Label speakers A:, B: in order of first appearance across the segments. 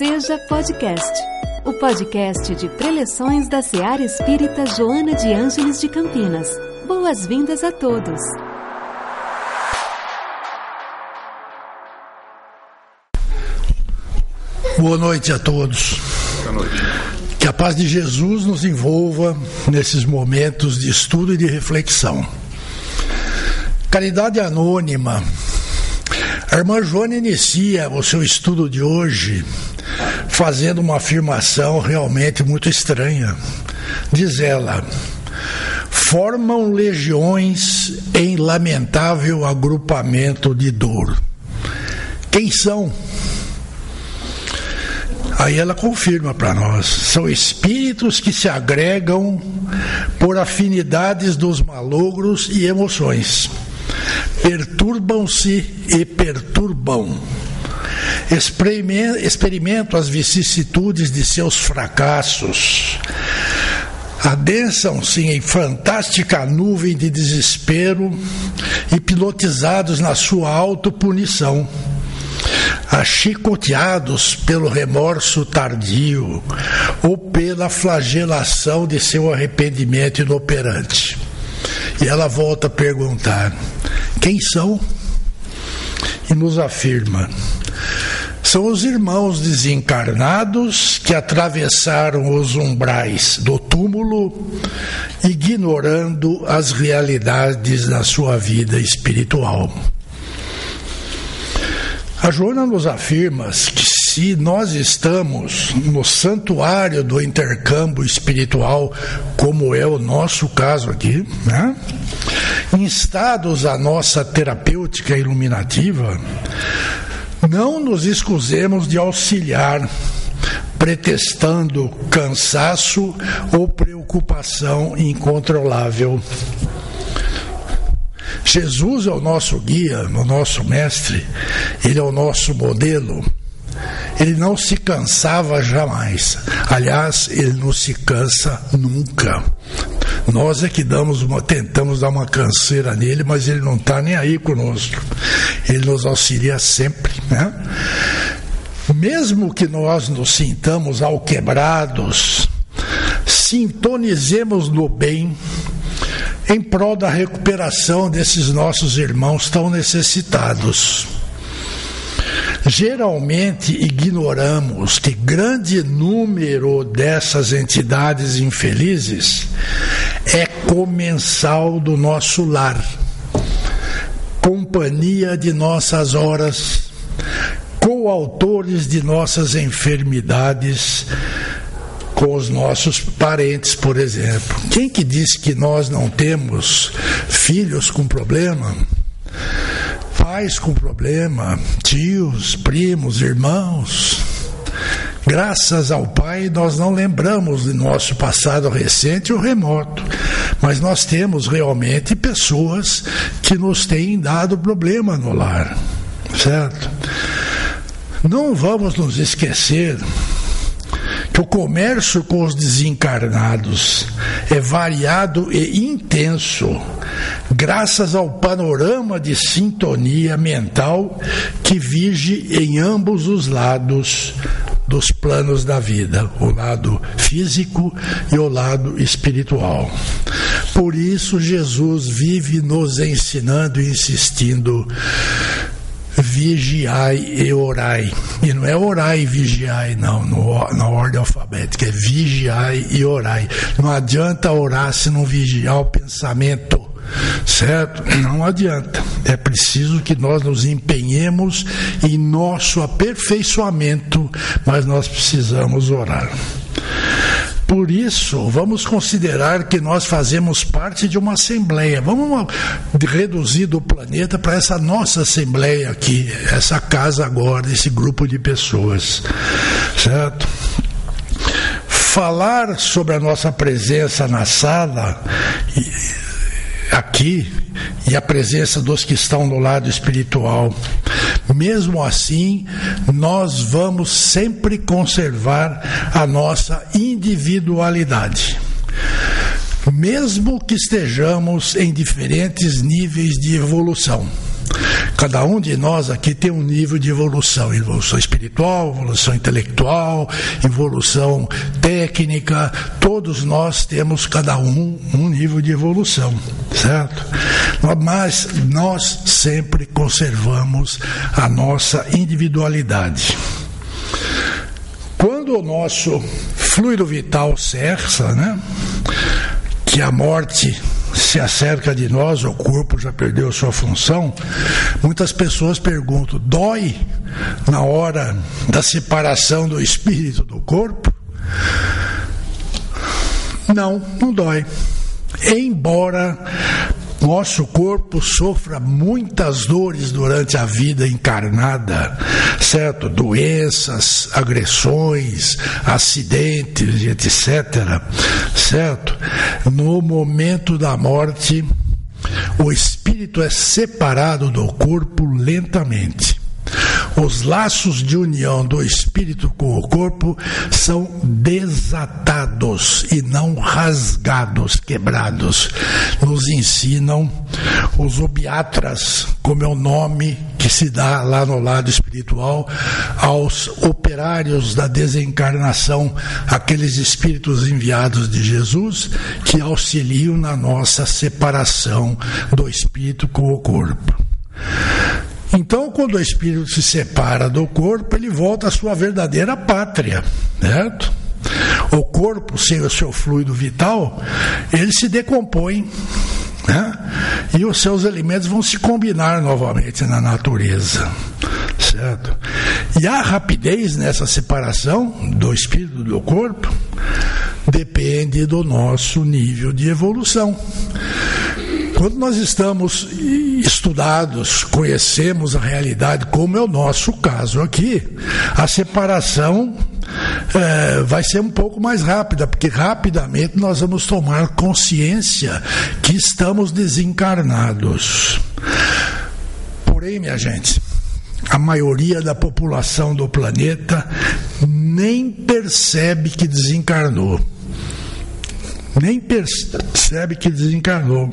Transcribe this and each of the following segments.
A: Seja Podcast, o podcast de preleções da Seara Espírita Joana de Ângeles de Campinas. Boas-vindas a todos.
B: Boa noite a todos.
C: Boa noite.
B: Que a paz de Jesus nos envolva nesses momentos de estudo e de reflexão. Caridade Anônima. A irmã Joana inicia o seu estudo de hoje fazendo uma afirmação realmente muito estranha. Diz ela: formam legiões em lamentável agrupamento de dor. Quem são? Aí ela confirma para nós: são espíritos que se agregam por afinidades dos malogros e emoções. Perturbam-se e perturbam. Experimentam as vicissitudes de seus fracassos. Adensam-se em fantástica nuvem de desespero, hipnotizados na sua autopunição achicoteados pelo remorso tardio ou pela flagelação de seu arrependimento inoperante. E ela volta a perguntar: quem são? E nos afirma: são os irmãos desencarnados que atravessaram os umbrais do túmulo, ignorando as realidades da sua vida espiritual. A Joana nos afirma que se nós estamos no santuário do intercâmbio espiritual, como é o nosso caso aqui, né? instados à nossa terapêutica iluminativa, não nos escusemos de auxiliar, pretextando cansaço ou preocupação incontrolável. Jesus é o nosso guia, o nosso mestre, ele é o nosso modelo. Ele não se cansava jamais. Aliás, ele não se cansa nunca. Nós é que damos uma, tentamos dar uma canseira nele, mas ele não está nem aí conosco. Ele nos auxilia sempre. Né? Mesmo que nós nos sintamos alquebrados, sintonizemos no bem em prol da recuperação desses nossos irmãos tão necessitados. Geralmente ignoramos que grande número dessas entidades infelizes é comensal do nosso lar, companhia de nossas horas, coautores de nossas enfermidades, com os nossos parentes, por exemplo. Quem que diz que nós não temos filhos com problema? Pais com problema, tios, primos, irmãos. Graças ao Pai, nós não lembramos de nosso passado recente ou remoto, mas nós temos realmente pessoas que nos têm dado problema no lar, certo? Não vamos nos esquecer que o comércio com os desencarnados é variado e intenso, graças ao panorama de sintonia mental que vige em ambos os lados dos planos da vida, o lado físico e o lado espiritual. Por isso, Jesus vive nos ensinando e insistindo vigiai e orai. E não é orai e vigiai, não, no, na ordem alfabética, é vigiai e orai. Não adianta orar se não vigiar o pensamento. Certo? Não adianta. É preciso que nós nos empenhemos em nosso aperfeiçoamento, mas nós precisamos orar. Por isso, vamos considerar que nós fazemos parte de uma assembleia. Vamos reduzir do planeta para essa nossa assembleia aqui, essa casa agora, esse grupo de pessoas. Certo? Falar sobre a nossa presença na sala aqui e a presença dos que estão no lado espiritual. Mesmo assim, nós vamos sempre conservar a nossa individualidade. Mesmo que estejamos em diferentes níveis de evolução. Cada um de nós aqui tem um nível de evolução, evolução espiritual, evolução intelectual, evolução técnica, todos nós temos cada um um nível de evolução, certo? Mas nós sempre conservamos a nossa individualidade. Quando o nosso fluido vital cessa, né? Que a morte se acerca de nós, o corpo já perdeu sua função. Muitas pessoas perguntam: dói na hora da separação do espírito do corpo? Não, não dói. Embora nosso corpo sofra muitas dores durante a vida encarnada, certo? Doenças, agressões, acidentes, etc. Certo? No momento da morte, o espírito é separado do corpo lentamente. Os laços de união do espírito com o corpo são desatados e não rasgados, quebrados. Nos ensinam os obiatras, como é o nome que se dá lá no lado espiritual aos operários da desencarnação, aqueles espíritos enviados de Jesus que auxiliam na nossa separação do espírito com o corpo. Então, quando o espírito se separa do corpo, ele volta à sua verdadeira pátria, certo? O corpo, sem o seu fluido vital, ele se decompõe. Né? E os seus elementos vão se combinar novamente na natureza. Certo? E a rapidez nessa separação do espírito do corpo depende do nosso nível de evolução. Quando nós estamos estudados, conhecemos a realidade, como é o nosso caso aqui, a separação é, vai ser um pouco mais rápida, porque rapidamente nós vamos tomar consciência que estamos desencarnados. Porém, minha gente, a maioria da população do planeta nem percebe que desencarnou nem percebe que desencarnou.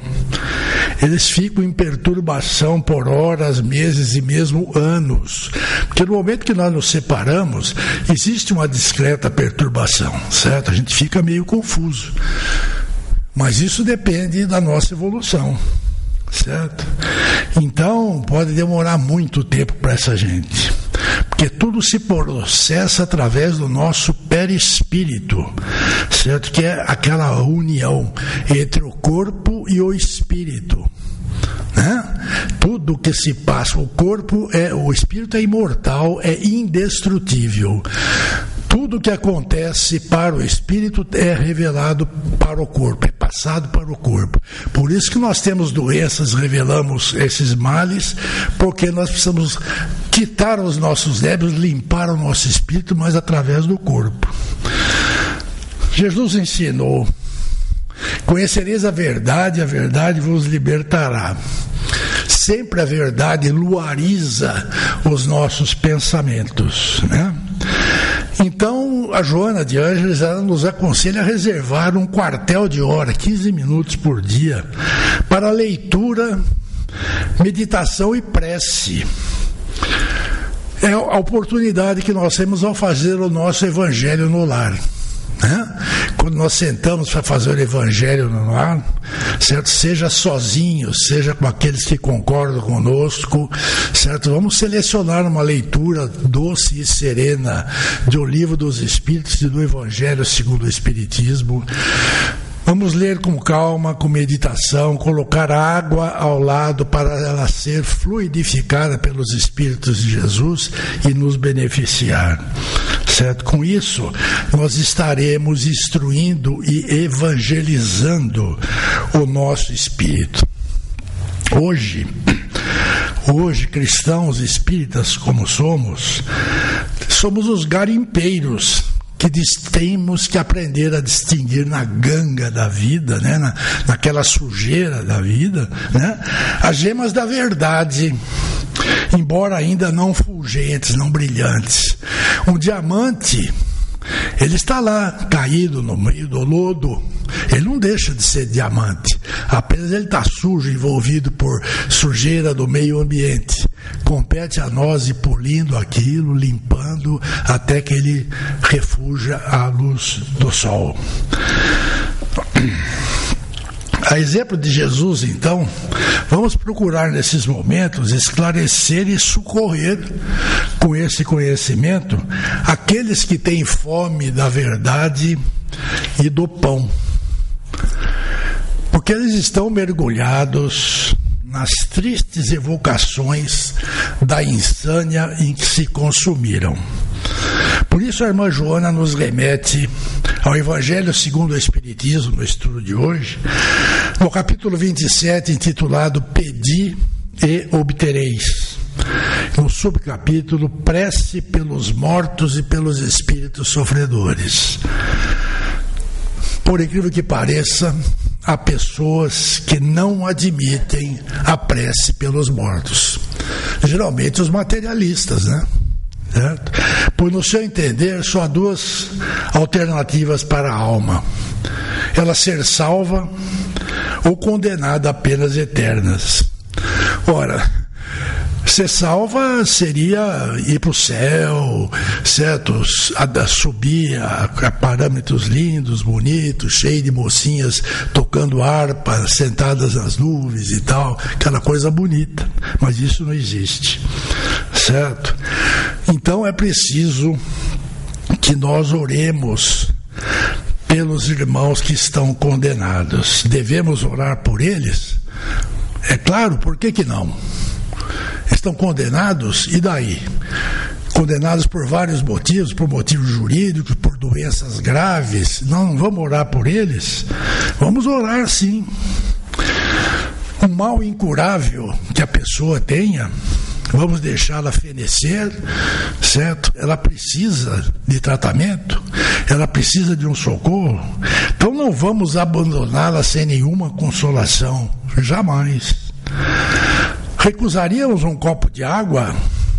B: Eles ficam em perturbação por horas, meses e mesmo anos. Porque no momento que nós nos separamos, existe uma discreta perturbação, certo? A gente fica meio confuso. Mas isso depende da nossa evolução, certo? Então, pode demorar muito tempo para essa gente porque tudo se processa através do nosso perispírito, certo? Que é aquela união entre o corpo e o espírito. Né? Tudo que se passa, o corpo é, o espírito é imortal, é indestrutível tudo que acontece para o espírito é revelado para o corpo, é passado para o corpo. Por isso que nós temos doenças, revelamos esses males, porque nós precisamos quitar os nossos débitos, limpar o nosso espírito, mas através do corpo. Jesus ensinou: Conhecereis a verdade, a verdade vos libertará. Sempre a verdade luariza os nossos pensamentos, né? Então, a Joana de Ângeles nos aconselha a reservar um quartel de hora, 15 minutos por dia, para leitura, meditação e prece. É a oportunidade que nós temos ao fazer o nosso evangelho no lar. Né? Quando nós sentamos para fazer o evangelho no lar, certo? Seja sozinho, seja com aqueles que concordam conosco, certo? Vamos selecionar uma leitura doce e serena do livro dos Espíritos e do Evangelho segundo o Espiritismo. Vamos ler com calma, com meditação, colocar água ao lado para ela ser fluidificada pelos Espíritos de Jesus e nos beneficiar. Certo? Com isso, nós estaremos instruindo e evangelizando o nosso espírito. Hoje, hoje cristãos espíritas como somos, somos os garimpeiros que temos que aprender a distinguir na ganga da vida, né? Na, naquela sujeira da vida, né? as gemas da verdade, embora ainda não fulgentes, não brilhantes. Um diamante, ele está lá, caído no meio do lodo, Ele não deixa de ser diamante. Apenas ele está sujo, envolvido por sujeira do meio ambiente. Compete a nós ir polindo aquilo, limpando, até que ele refuja a luz do sol. A exemplo de Jesus, então, vamos procurar nesses momentos esclarecer e socorrer com esse conhecimento aqueles que têm fome da verdade e do pão. Porque eles estão mergulhados nas tristes evocações da insânia em que se consumiram. Por isso a irmã Joana nos remete ao Evangelho segundo o Espiritismo, no estudo de hoje, no capítulo 27, intitulado Pedi e obtereis. No subcapítulo Prece pelos mortos e pelos espíritos sofredores. Por incrível que pareça, há pessoas que não admitem a prece pelos mortos. Geralmente os materialistas, né? Certo? Pois, no seu entender, só há duas alternativas para a alma: ela ser salva ou condenada a penas eternas. Ora, Ser salva seria ir para o céu, certo? Subir a, a, parâmetros lindos, bonitos, cheio de mocinhas tocando harpa, sentadas nas nuvens e tal, aquela coisa bonita. Mas isso não existe, certo? Então é preciso que nós oremos pelos irmãos que estão condenados. Devemos orar por eles? É claro, por que, que não? Estão condenados, e daí? Condenados por vários motivos, por motivos jurídicos, por doenças graves. Não vamos orar por eles? Vamos orar sim. Um mal incurável que a pessoa tenha, vamos deixá-la fenecer, certo? Ela precisa de tratamento, ela precisa de um socorro. Então não vamos abandoná-la sem nenhuma consolação, jamais. Recusaríamos um copo de água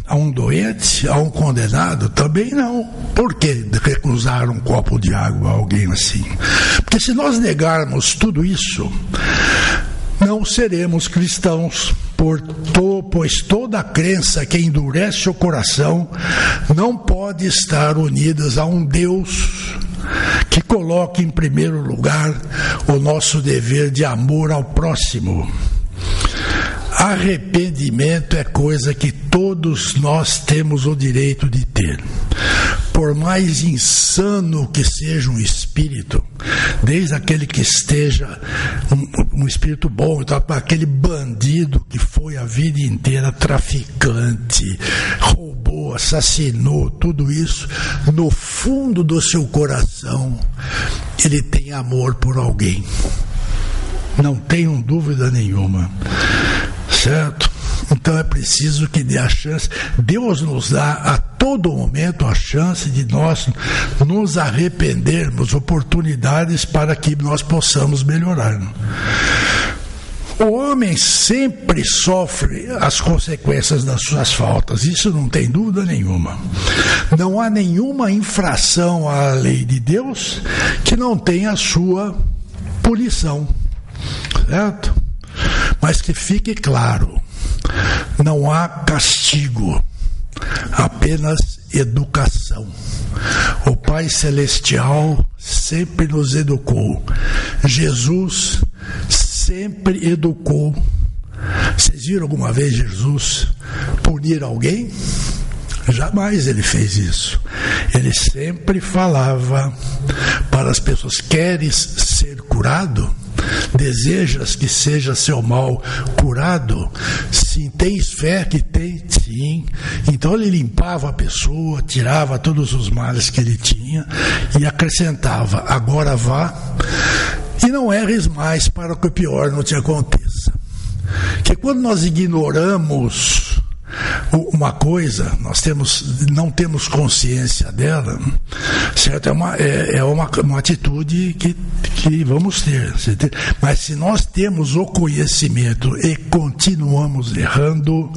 B: a um doente, a um condenado? Também não. Por que recusar um copo de água a alguém assim? Porque se nós negarmos tudo isso, não seremos cristãos, to, pois toda crença que endurece o coração não pode estar unida a um Deus que coloque em primeiro lugar o nosso dever de amor ao próximo. Arrependimento é coisa que todos nós temos o direito de ter. Por mais insano que seja um espírito, desde aquele que esteja um, um espírito bom, então, aquele bandido que foi a vida inteira traficante, roubou, assassinou, tudo isso, no fundo do seu coração, ele tem amor por alguém. Não tenham dúvida nenhuma. Certo? Então é preciso que dê a chance. Deus nos dá a todo momento a chance de nós nos arrependermos, oportunidades para que nós possamos melhorar. O homem sempre sofre as consequências das suas faltas, isso não tem dúvida nenhuma. Não há nenhuma infração à lei de Deus que não tenha a sua punição, certo? Mas que fique claro: não há castigo, apenas educação. O Pai Celestial sempre nos educou. Jesus sempre educou. Vocês viram alguma vez Jesus punir alguém? Jamais ele fez isso. Ele sempre falava para as pessoas: queres ser curado? Desejas que seja seu mal curado? Sim, tens fé que tem? Sim. Então ele limpava a pessoa, tirava todos os males que ele tinha e acrescentava: agora vá e não erres mais para que o pior não te aconteça. Que quando nós ignoramos uma coisa, nós temos, não temos consciência dela, certo? É uma, é, é uma, uma atitude que, que vamos ter. Mas se nós temos o conhecimento e continuamos errando,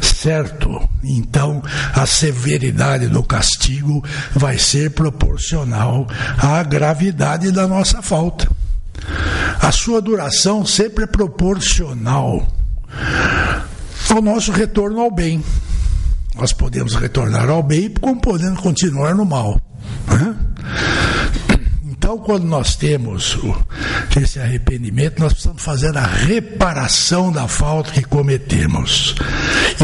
B: certo? Então a severidade do castigo vai ser proporcional à gravidade da nossa falta. a sua duração sempre é proporcional ao nosso retorno ao bem. Nós podemos retornar ao bem como podemos continuar no mal. Né? Então, quando nós temos esse arrependimento, nós precisamos fazer a reparação da falta que cometemos.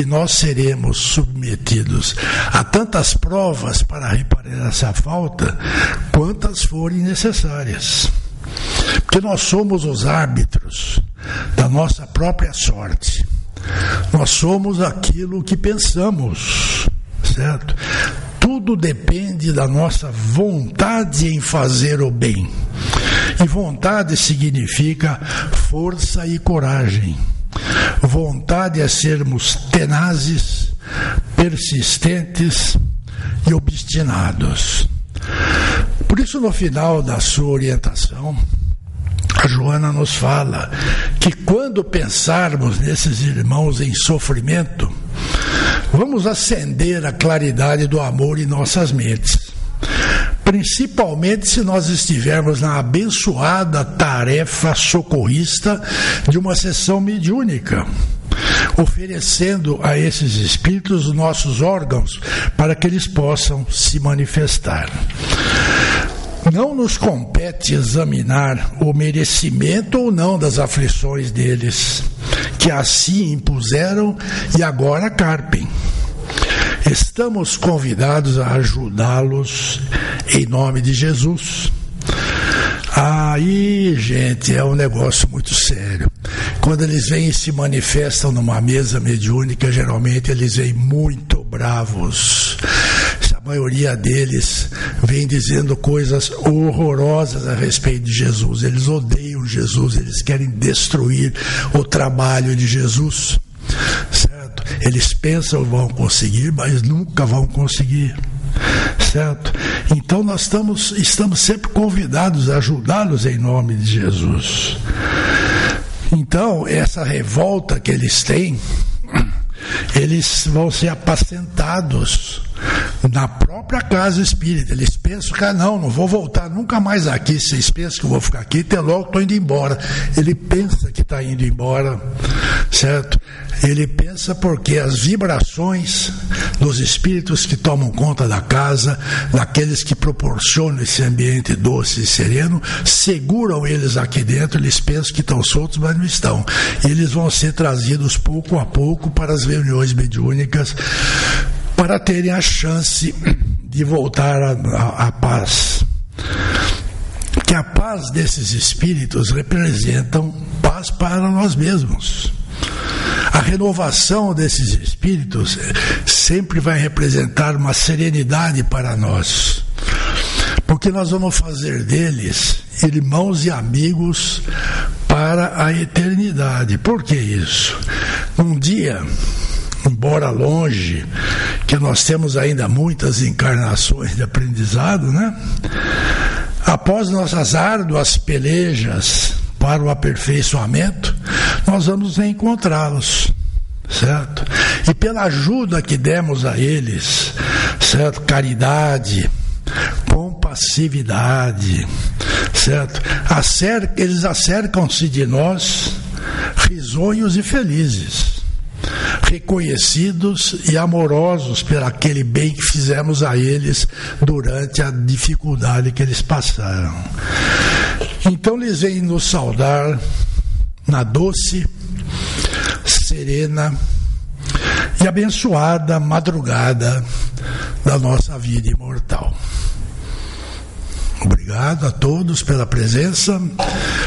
B: E nós seremos submetidos a tantas provas para reparar essa falta, quantas forem necessárias. Porque nós somos os árbitros da nossa própria sorte. Nós somos aquilo que pensamos, certo? Tudo depende da nossa vontade em fazer o bem. E vontade significa força e coragem. Vontade é sermos tenazes, persistentes e obstinados. Por isso, no final da sua orientação, a Joana nos fala que quando pensarmos nesses irmãos em sofrimento, Vamos acender a claridade do amor em nossas mentes. Principalmente se nós estivermos na abençoada tarefa socorrista de uma sessão mediúnica oferecendo a esses espíritos os nossos órgãos para que eles possam se manifestar. Não nos compete examinar o merecimento ou não das aflições deles, que assim impuseram e agora carpem. Estamos convidados a ajudá-los em nome de Jesus. Aí, gente, é um negócio muito sério. Quando eles vêm e se manifestam numa mesa mediúnica, geralmente eles vêm muito bravos a maioria deles vem dizendo coisas horrorosas a respeito de Jesus. Eles odeiam Jesus, eles querem destruir o trabalho de Jesus. Certo? Eles pensam vão conseguir, mas nunca vão conseguir. Certo? Então nós estamos, estamos sempre convidados a ajudá-los em nome de Jesus. Então, essa revolta que eles têm, eles vão ser apacentados na própria casa espírita. Eles pensam que, ah, não, não vou voltar nunca mais aqui. Vocês pensam que eu vou ficar aqui, até logo estou indo embora. Ele pensa que está indo embora, certo? Ele pensa porque as vibrações dos espíritos que tomam conta da casa, daqueles que proporcionam esse ambiente doce e sereno, seguram eles aqui dentro. Eles pensam que estão soltos, mas não estão. Eles vão ser trazidos pouco a pouco para as reuniões mediúnicas para terem a chance de voltar à paz. Que a paz desses espíritos representam paz para nós mesmos. Renovação desses espíritos sempre vai representar uma serenidade para nós. Porque nós vamos fazer deles irmãos e amigos para a eternidade. Por que isso? Um dia embora longe, que nós temos ainda muitas encarnações de aprendizado, né? Após nossas árduas pelejas para o aperfeiçoamento, nós vamos reencontrá-los, certo? E pela ajuda que demos a eles, certo? Caridade, compassividade, certo? Eles acercam-se de nós risonhos e felizes reconhecidos e amorosos pelo aquele bem que fizemos a eles durante a dificuldade que eles passaram. Então eles vêm nos saudar na doce, serena e abençoada madrugada da nossa vida imortal. Obrigado a todos pela presença.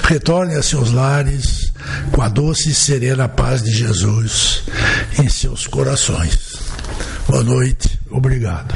B: Retornem a seus lares com a doce e serena paz de Jesus em seus corações. Boa noite. Obrigado.